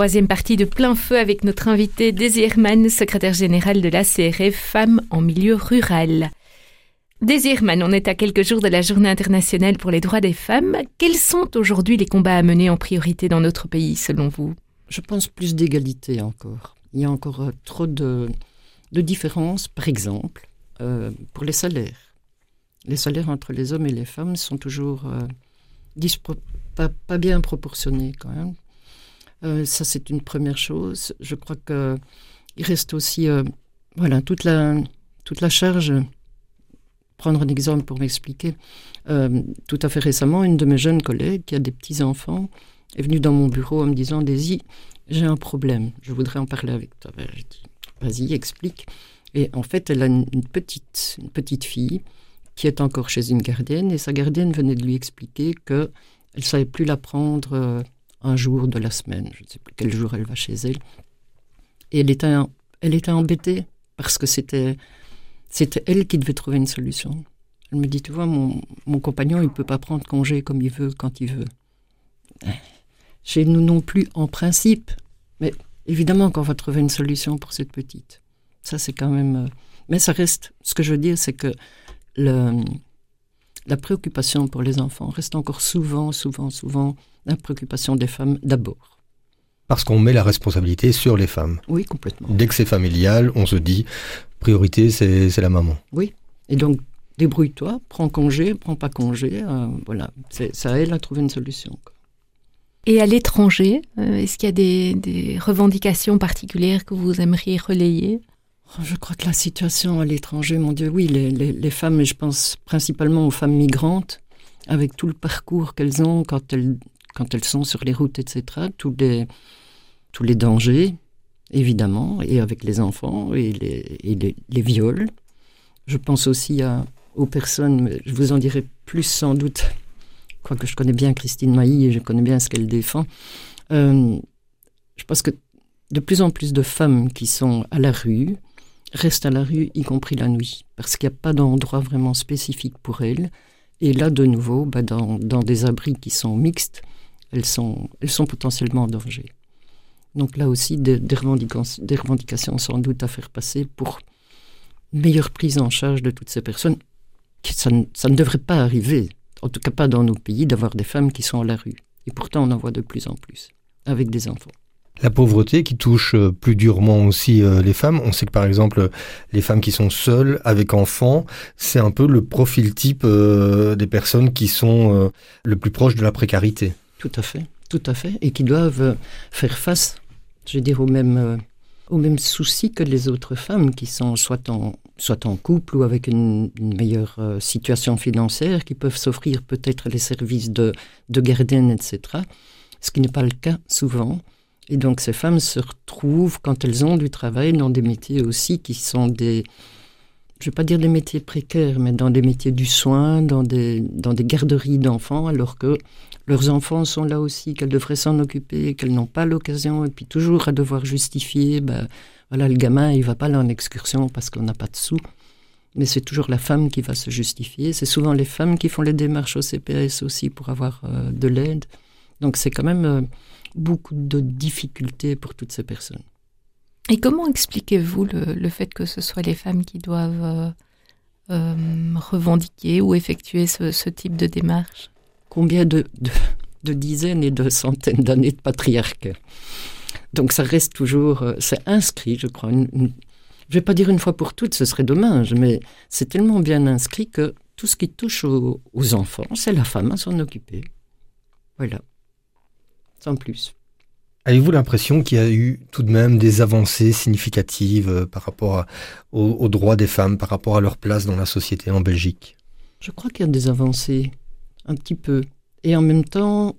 Troisième partie de plein feu avec notre invité Daisy secrétaire générale de la CRF Femmes en milieu rural. Daisy on est à quelques jours de la Journée internationale pour les droits des femmes. Quels sont aujourd'hui les combats à mener en priorité dans notre pays, selon vous? Je pense plus d'égalité encore. Il y a encore euh, trop de, différences, par exemple, euh, pour les salaires. Les salaires entre les hommes et les femmes sont toujours euh, pas bien proportionnés quand même. Euh, ça, c'est une première chose. Je crois que il reste aussi, euh, voilà, toute la, charge. Prendre un exemple pour m'expliquer. Euh, tout à fait récemment, une de mes jeunes collègues qui a des petits enfants est venue dans mon bureau en me disant Daisy, j'ai un problème, je voudrais en parler avec toi. Ben, J'ai dit Vas-y, explique. Et en fait, elle a une, petite, une petite fille qui est encore chez une gardienne et sa gardienne venait de lui expliquer que elle savait plus la prendre un jour de la semaine. Je ne sais plus quel jour elle va chez elle. Et elle était, elle était embêtée parce que c'était, c'était elle qui devait trouver une solution. Elle me dit, tu vois, mon, mon compagnon, il peut pas prendre congé comme il veut, quand il veut. Chez nous non plus, en principe. Mais évidemment qu'on va trouver une solution pour cette petite. Ça, c'est quand même... euh, Mais ça reste... Ce que je veux dire, c'est que le, la préoccupation pour les enfants reste encore souvent, souvent, souvent la préoccupation des femmes d'abord. Parce qu'on met la responsabilité sur les femmes. Oui, complètement. Dès que c'est familial, on se dit, priorité, c'est c'est la maman. Oui. Et donc, débrouille-toi, prends congé, prends pas congé. euh, voilà. C'est c'est à elle à trouver une solution. Et à l'étranger, euh, est-ce qu'il y a des, des revendications particulières que vous aimeriez relayer? Je crois que la situation à l'étranger, mon Dieu, oui, les, femmes, je pense principalement aux femmes migrantes, avec tout le parcours qu'elles ont quand elles, quand elles sont sur les routes, etc., tous les, tous les dangers, évidemment, et avec les enfants et les, viols. Je pense aussi aux personnes, je vous en dirai plus sans doute (laughs) crois que je connais bien Christine Mailly et je connais bien ce qu'elle défend. Euh, je pense que de plus en plus de femmes qui sont à la rue restent à la rue, y compris la nuit, parce qu'il n'y a pas d'endroit vraiment spécifique pour elles. Et là, de nouveau, bah, dans, des abris qui sont mixtes, elles sont, potentiellement en danger. Donc là aussi, des, revendications, sans doute à faire passer pour une meilleure prise en charge de toutes ces personnes. Ça ne devrait pas arriver, en tout cas pas dans nos pays, d'avoir des femmes qui sont à la rue. Et pourtant, on en voit de plus en plus, avec des enfants. La pauvreté qui touche euh, plus durement aussi euh, les femmes. On sait que par exemple, les femmes qui sont seules avec enfants, c'est un peu le profil type euh, des personnes qui sont le plus proches de la précarité. Tout à fait, tout à fait, et qui doivent faire face, je veux dire, aux mêmes, aux mêmes soucis que les autres femmes qui sont soit en, soit en couple ou avec une, meilleure situation financière, qui peuvent s'offrir peut-être les services de, de gardienne, etc. Ce qui n'est pas le cas souvent. Et donc ces femmes se retrouvent, quand elles ont du travail, dans des métiers aussi qui sont des, je ne vais pas dire des métiers précaires, mais dans des métiers du soin, dans des, dans des garderies d'enfants, alors que leurs enfants sont là aussi, qu'elles devraient s'en occuper, qu'elles n'ont pas l'occasion, et puis toujours à devoir justifier, ben, voilà, le gamin, il va pas là en excursion parce qu'on n'a pas de sous. Mais c'est toujours la femme qui va se justifier. C'est souvent les femmes qui font les démarches au CPS aussi pour avoir euh, de l'aide. Donc c'est quand même euh, beaucoup de difficultés pour toutes ces personnes. Et comment expliquez-vous le, le fait que ce soit les femmes qui doivent euh, euh, revendiquer ou effectuer ce, ce type de démarche? Combien de, de, de dizaines et de centaines d'années de patriarcat. Donc ça reste toujours, euh, c'est inscrit, je crois. Une, une- je vais pas dire une fois pour toutes, ce serait dommage, mais c'est tellement bien inscrit que tout ce qui touche aux, aux enfants, c'est la femme à s'en occuper. Voilà. Sans plus. Avez-vous l'impression qu'il y a eu tout de même des avancées significatives euh, par rapport aux, droits des femmes, par rapport à leur place dans la société en Belgique? Je crois qu'il y a des avancées, un petit peu. Et en même temps,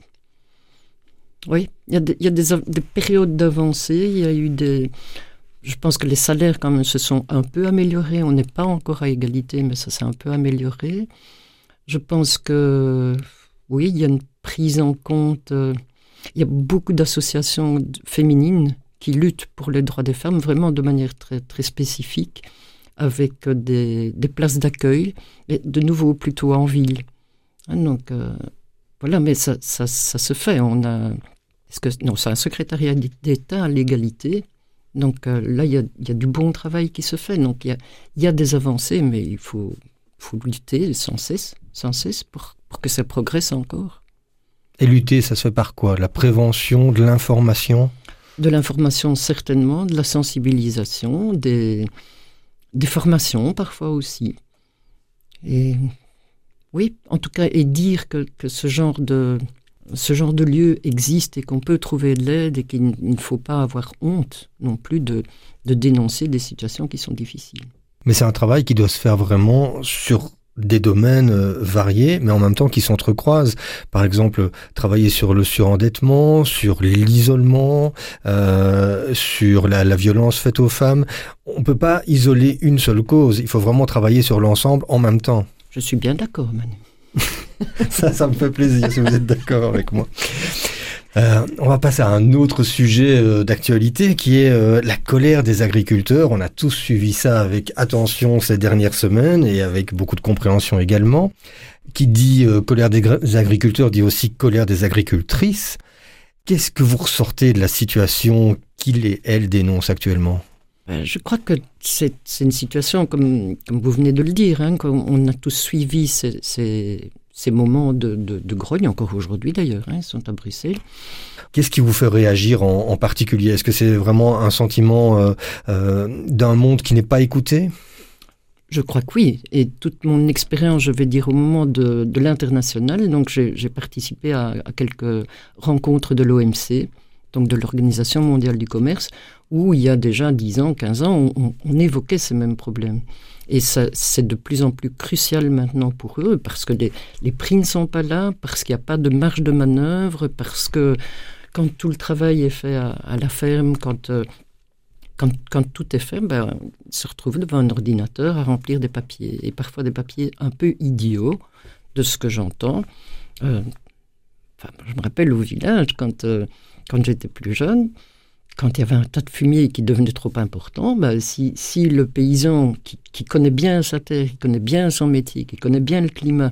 oui, il y a des, il y a des, av- des périodes d'avancée, il y a eu des... Je pense que les salaires quand même se sont un peu améliorés. On n'est pas encore à égalité, mais ça s'est un peu amélioré. Je pense que, oui, il y a une prise en compte. euh, il y a beaucoup d'associations féminines qui luttent pour les droits des femmes, vraiment de manière très, très spécifique, avec euh, des, places d'accueil, et de nouveau plutôt en ville. Hein, donc, euh, voilà, mais ça, ça, se fait. On a, est-ce que, non, c'est un secrétariat d'État à l'égalité. Donc euh, là, il y a, du bon travail qui se fait. Donc il y a, des avancées, mais il faut, lutter sans cesse, sans cesse pour que ça progresse encore. Et lutter, ça se fait par quoi? La prévention, de l'information? De l'information certainement, de la sensibilisation, des, des formations parfois aussi. Et oui, en tout cas, et dire que, que ce genre de ce genre de lieu existe et qu'on peut trouver de l'aide et qu'il ne faut pas avoir honte non plus de, de dénoncer des situations qui sont difficiles. Mais c'est un travail qui doit se faire vraiment sur des domaines euh, variés, mais en même temps qui s'entrecroisent. Par exemple, travailler sur le surendettement, sur l'isolement, euh, sur la, la violence faite aux femmes. On peut pas isoler une seule cause. Il faut vraiment travailler sur l'ensemble en même temps. Je suis bien d'accord, Manu. (laughs) Ça, ça me fait plaisir si vous êtes d'accord avec moi. Euh, on va passer à un autre sujet euh, d'actualité qui est euh, la colère des agriculteurs. On a tous suivi ça avec attention ces dernières semaines et avec beaucoup de compréhension également. Qui dit euh, colère des, agriculteurs dit aussi colère des agricultrices. Qu'est-ce que vous ressortez de la situation qu'ils et elles dénoncent actuellement? Euh, Je crois que c'est une situation, comme, comme vous venez de le dire, hein, qu'on- on a tous suivi ces, ces, ces moments de, de, de grogne, encore aujourd'hui d'ailleurs, hein, ils sont à Bruxelles. Qu'est-ce qui vous fait réagir en, en particulier? Est-ce que c'est vraiment un sentiment euh, euh, d'un monde qui n'est pas écouté? Je crois que oui. Et toute mon expérience, je vais dire, au moment de, de l'international, donc j'ai participé à, à quelques rencontres de l'OMC, donc de l'Organisation mondiale du commerce, où il y a déjà 10 ans, 15 ans, on, on- on évoquait ces mêmes problèmes. Et c'est de plus en plus crucial maintenant pour eux, parce que les, les prix ne sont pas là, parce qu'il n'y a pas de marge de manœuvre, parce que quand tout le travail est fait à, à la ferme, quand, euh, quand, quand tout est fait, ben, ils se retrouvent devant un ordinateur à remplir des papiers, et parfois des papiers un peu idiots, de ce que j'entends. Euh, enfin, je me rappelle au village, quand, euh, quand j'étais plus jeune, quand il y avait un tas de fumier qui devenait trop important, bah, si, si le paysan qui, qui connaît bien sa terre, qui connaît bien son métier, qui connaît bien le climat,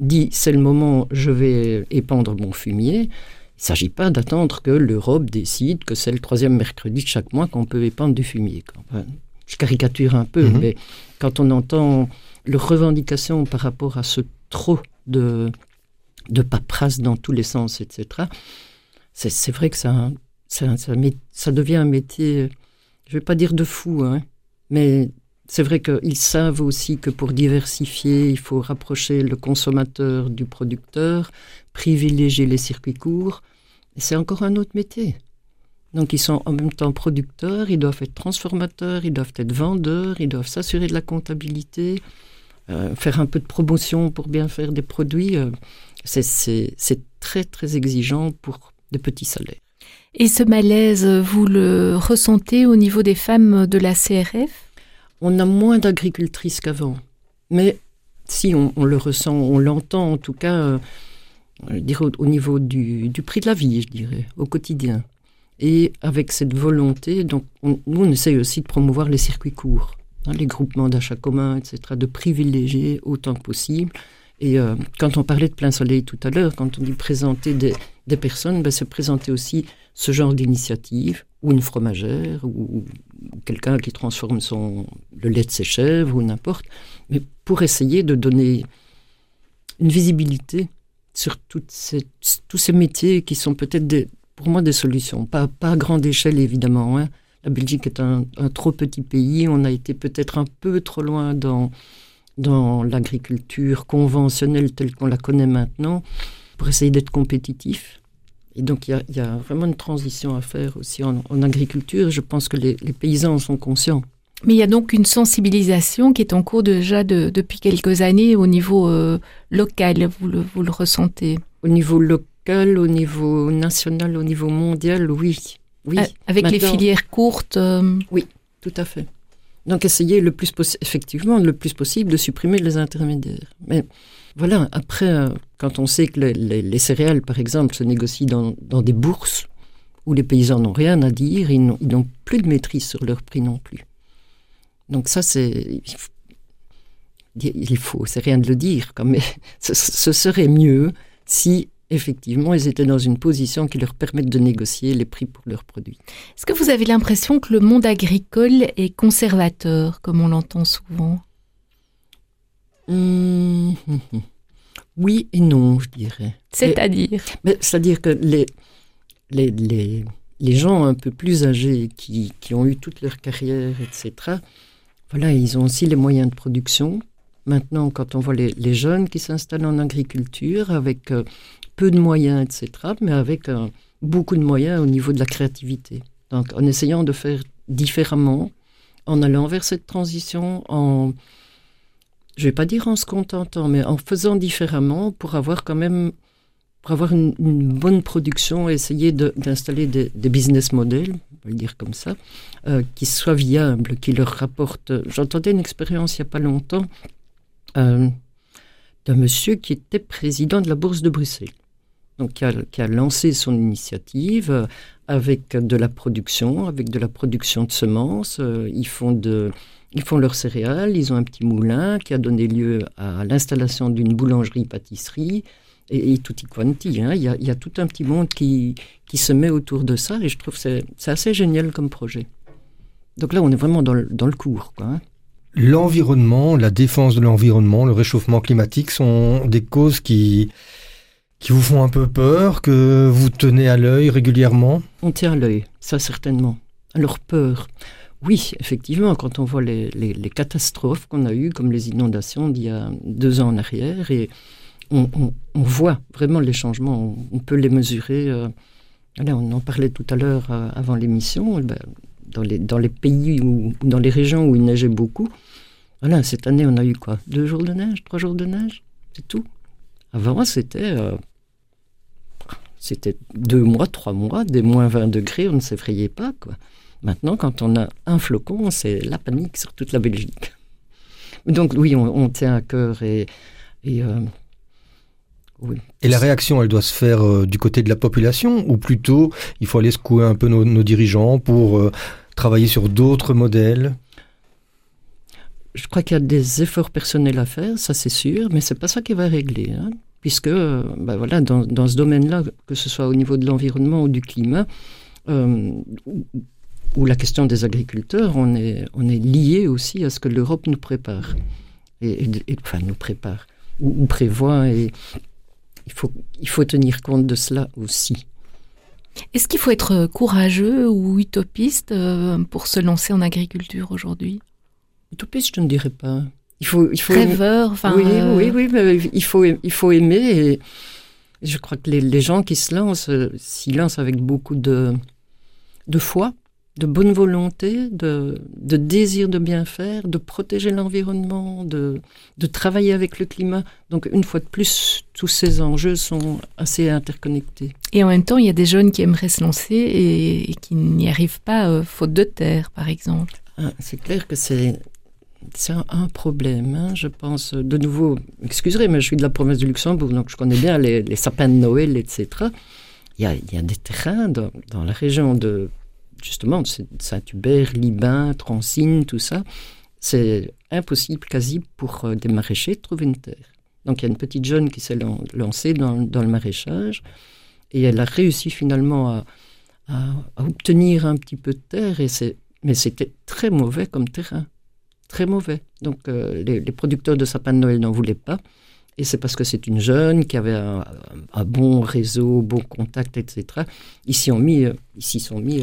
dit c'est le moment, je vais épandre mon fumier, il ne s'agit pas d'attendre que l'Europe décide que c'est le troisième mercredi de chaque mois qu'on peut épandre du fumier. Enfin, je caricature un peu, Mhm. mais quand on entend leurs revendications par rapport à ce trop de, de paperasse dans tous les sens, etc., c'est c'est vrai que ça, ça, devient un métier, je ne vais pas dire de fou, hein, mais c'est vrai qu'ils savent aussi que pour diversifier, il faut rapprocher le consommateur du producteur, privilégier les circuits courts. C'est encore un autre métier. Donc ils sont en même temps producteurs, ils doivent être transformateurs, ils doivent être vendeurs, ils doivent s'assurer de la comptabilité, euh, faire un peu de promotion pour bien faire des produits. euh, c'est très très exigeant pour des petits salaires. Et ce malaise, vous le ressentez au niveau des femmes de la CRF On a moins d'agricultrices qu'avant. Mais si on, le ressent, on l'entend en tout cas, euh, au, au niveau du, prix de la vie, je dirais, au quotidien. Et avec cette volonté, donc on- nous on essaye aussi de promouvoir les circuits courts, hein, les groupements d'achat commun, etc., de privilégier autant que possible. Et euh, quand on parlait de plein soleil tout à l'heure, quand on dit présenter des, des personnes, ben, c'est présenter aussi ce genre d'initiative, ou une fromagère, ou, quelqu'un qui transforme le lait de ses chèvres, ou n'importe, mais pour essayer de donner une visibilité sur tous ces métiers qui sont peut-être pour moi des solutions, pas, pas à grande échelle évidemment. hein. La Belgique est un, un trop petit pays, on a été peut-être un peu trop loin dans, dans l'agriculture conventionnelle telle qu'on la connaît maintenant, pour essayer d'être compétitif. Et donc il y a, il y a vraiment une transition à faire aussi en, en agriculture. Je pense que les, les paysans en sont conscients. Mais il y a donc une sensibilisation qui est en cours déjà de- depuis quelques années au niveau euh, local, vous le, vous le ressentez? Au niveau local, au niveau national, au niveau mondial, oui. Oui, A- Avec les filières courtes euh, tout à fait. Donc essayer le plus effectivement le plus possible de supprimer les intermédiaires. Mais voilà, après, euh, quand on sait que les, les- les céréales, par exemple, se négocient dans, dans des bourses où les paysans n'ont rien à dire, ils n'ont plus de maîtrise sur leur prix non plus. Donc ça, c'est... il faut- c'est rien de le dire, mais (laughs) ce, ce serait mieux si effectivement ils étaient dans une position qui leur permette de négocier les prix pour leurs produits. Est-ce que vous avez l'impression que le monde agricole est conservateur, comme on l'entend souvent? Hum, hum, hum. Oui et non, je dirais. C'est-à-dire C'est-à-dire que les, les, les, les gens un peu plus âgés qui, qui ont eu toute leur carrière, etc., voilà, ils ont aussi les moyens de production. Maintenant, quand on voit les, les jeunes qui s'installent en agriculture avec euh, peu de moyens, etc., mais avec euh, beaucoup de moyens au niveau de la créativité. Donc, en essayant de faire différemment, en allant vers cette transition, en, je vais pas dire en se contentant, mais en faisant différemment pour avoir quand même pour avoir une, bonne production, essayer d'installer des, business models, on va le dire comme ça, euh, qui soient viables, qui leur rapportent. J'entendais une expérience il n'y a pas longtemps euh, d'un monsieur qui était président de la Bourse de Bruxelles, donc qui a, qui a lancé son initiative euh, avec de la production, avec de la production de semences. ils font de ils font leurs céréales, ils ont un petit moulin qui a donné lieu à l'installation d'une boulangerie-pâtisserie et, et tutti quanti. hein. Il, y a, il y a tout un petit monde qui, qui se met autour de ça et je trouve que c'est assez génial comme projet. Donc là, on est vraiment dans le, dans le cours. Quoi, hein. L'environnement, la défense de l'environnement, le réchauffement climatique sont des causes qui, qui vous font un peu peur, que vous tenez à l'œil régulièrement? On tient à l'œil, ça certainement. Alors peur. Oui, effectivement, quand on voit les, catastrophes qu'on a eues, comme les inondations d'il y a deux ans en arrière, et on, voit vraiment les changements, on, peut les mesurer. euh, on en parlait tout à l'heure euh, avant l'émission. eh ben, dans, les, pays ou dans les régions où il neigeait beaucoup, cette année on a eu quoi? Deux jours de neige, trois jours de neige, c'est tout. Avant, c'était euh, deux mois, trois mois, des moins 20 degrés, on ne s'effrayait pas. Quoi. Maintenant, quand on a un flocon, c'est la panique sur toute la Belgique. Donc oui, on, on tient à cœur et, et, euh, Oui. Et la réaction, elle doit se faire euh, du côté de la population ou plutôt il faut aller secouer un peu nos, nos dirigeants pour euh, travailler sur d'autres modèles? Je crois qu'il y a des efforts personnels à faire, ça c'est sûr, mais c'est pas ça qui va régler. hein. puisque, ben voilà, dans, dans ce domaine-là, que ce soit au niveau de l'environnement ou du climat, euh, ou, la question des agriculteurs, on est, on est lié aussi à ce que l'Europe nous prépare. Et, et- et- enfin, nous prépare, ou, ou prévoit, et il faut, il faut tenir compte de cela aussi. Est-ce qu'il faut être courageux ou utopiste euh, pour se lancer en agriculture aujourd'hui? Utopiste, je ne dirais pas. Il faut, il faut Rêveur, enfin. oui, euh, oui, oui, mais il faut, il faut aimer. Et je crois que les, les gens qui se lancent, euh, s'y lancent avec beaucoup de, de foi, de bonne volonté, de, de désir de bien faire, de protéger l'environnement, de, de travailler avec le climat. Donc, une fois de plus, tous ces enjeux sont assez interconnectés. Et en même temps, il y a des jeunes qui aimeraient se lancer et, et qui n'y arrivent pas, euh, faute de terre, par exemple. Ah, c'est clair que c'est un, un problème, hein, je pense. De nouveau, excuserez, mais je suis de la province du Luxembourg, donc je connais bien les, les sapins de Noël, etc. Il y a, il y a des terrains dans, dans la région de, justement, Saint-Hubert, Libin, Transine, tout ça. C'est impossible quasi pour euh, des maraîchers de trouver une terre. Donc il y a une petite jeune qui s'est lan- lancée dans, le maraîchage et elle a réussi finalement à, obtenir un petit peu de terre, mais c'était très mauvais comme terrain. Très mauvais. Donc euh, les, producteurs de sapins de Noël n'en voulaient pas. Et c'est parce que c'est une jeune qui avait un, bon réseau, bon contact, etc. Ils s'y ont mis, euh, ils sont mis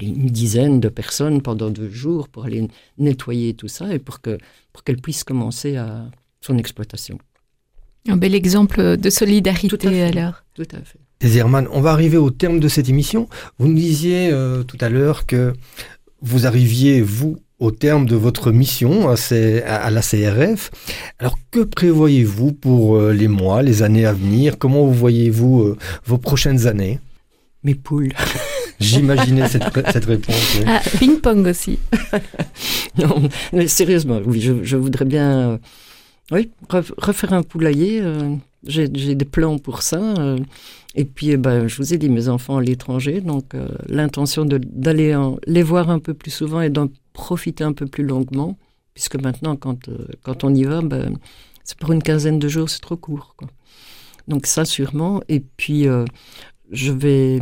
une dizaine de personnes pendant deux jours pour aller nettoyer tout ça et pour que pour qu'elle puisse commencer à son exploitation. Un bel exemple de solidarité Tout à fait. alors. Tout à fait. Désirman, on va arriver au terme de cette émission. Vous nous disiez euh, tout à l'heure que vous arriviez, vous, au terme de votre mission à, C- à- à la CRF. Alors, que prévoyez-vous pour euh, les mois, les années à venir? Comment vous voyez-vous euh, vos prochaines années? Mes poules. (laughs) J'imaginais cette, cette réponse. oui. Ah, ping-pong aussi. (laughs) Non, mais sérieusement, oui, je, je voudrais bien euh, oui, ref- refaire un poulailler. euh, J'ai des plans pour ça. euh, et puis, eh ben, je vous ai dit, mes enfants à l'étranger, donc l'intention d'aller les voir un peu plus souvent et d'en profiter un peu plus longuement, puisque maintenant, quand, quand on y va, ben, c'est pour une quinzaine de jours, c'est trop court. Quoi. Donc ça, sûrement. Et puis, je vais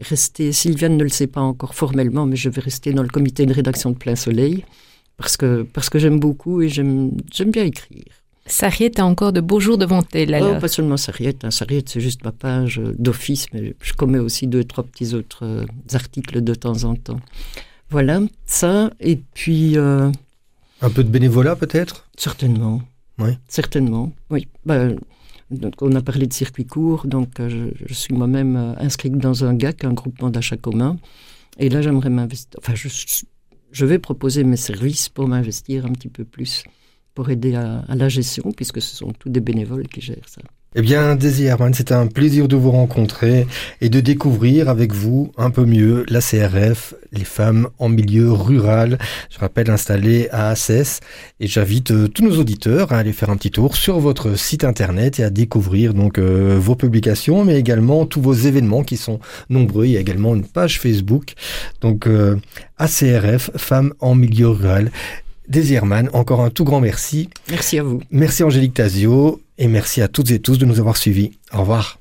rester, Sylviane ne le sait pas encore formellement, mais je vais rester dans le comité de rédaction de Plein Soleil parce que, parce que j'aime beaucoup et j'aime j'aime bien écrire. Sarriette a encore de beaux jours devant elle alors. Oh, pas seulement Sarriette, hein. Sarriette c'est juste ma page d'office, mais je commets aussi deux, trois petits autres euh, articles de temps en temps. Voilà, ça, et puis euh, Un peu de bénévolat, peut-être? certainement. Oui. Certainement, oui. Ben, donc on a parlé de circuit court, donc euh, je, suis moi-même euh, inscrite dans un GAC, un groupement d'achat commun. Et là, j'aimerais m'investir. Enfin, je, je vais proposer mes services pour m'investir un petit peu plus, pour aider à la gestion, puisque ce sont tous des bénévoles qui gèrent ça. Eh bien, Daisy Herman, c'était un plaisir de vous rencontrer et de découvrir avec vous un peu mieux la CRF, les femmes en milieu rural. Je rappelle installées à Assès et j'invite euh, tous nos auditeurs à aller faire un petit tour sur votre site internet et à découvrir donc euh, vos publications, mais également tous vos événements qui sont nombreux. Il y a également une page Facebook, donc euh, ACRF, femmes en milieu rural. Daisy Herman, encore un tout grand merci. Merci à vous. Merci Angélique Tazio et merci à toutes et tous de nous avoir suivis. Au revoir.